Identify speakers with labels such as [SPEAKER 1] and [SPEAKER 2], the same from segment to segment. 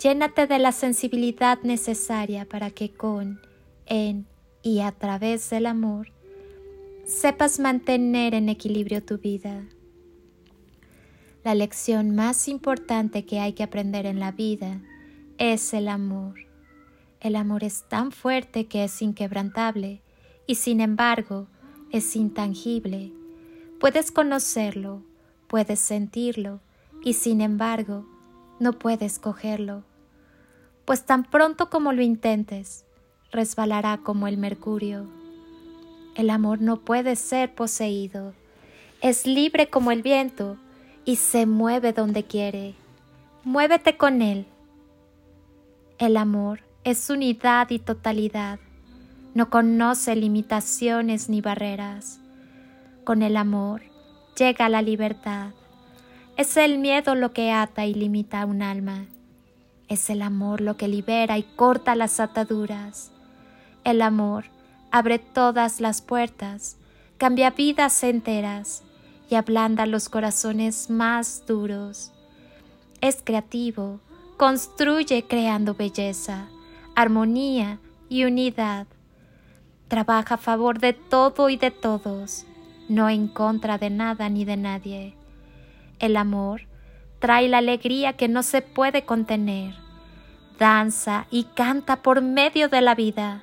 [SPEAKER 1] Llénate de la sensibilidad necesaria para que con, en y a través del amor sepas mantener en equilibrio tu vida. La lección más importante que hay que aprender en la vida es el amor. El amor es tan fuerte que es inquebrantable y sin embargo es intangible. Puedes conocerlo, puedes sentirlo y sin embargo no puedes cogerlo, pues tan pronto como lo intentes, resbalará como el mercurio. El amor no puede ser poseído, es libre como el viento y se mueve donde quiere. Muévete con él. El amor es unidad y totalidad, no conoce limitaciones ni barreras. Con el amor llega la libertad. Es el miedo lo que ata y limita a un alma. Es el amor lo que libera y corta las ataduras. El amor abre todas las puertas, cambia vidas enteras y ablanda los corazones más duros. Es creativo, construye creando belleza, armonía y unidad. Trabaja a favor de todo y de todos, no en contra de nada ni de nadie. El amor trae la alegría que no se puede contener. Danza y canta por medio de la vida.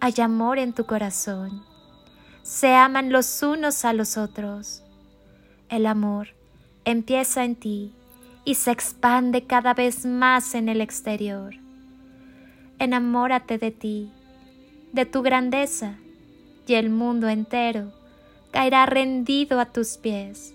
[SPEAKER 1] Hay amor en tu corazón. Se aman los unos a los otros. El amor empieza en ti y se expande cada vez más en el exterior. Enamórate de ti, de tu grandeza, y el mundo entero caerá rendido a tus pies.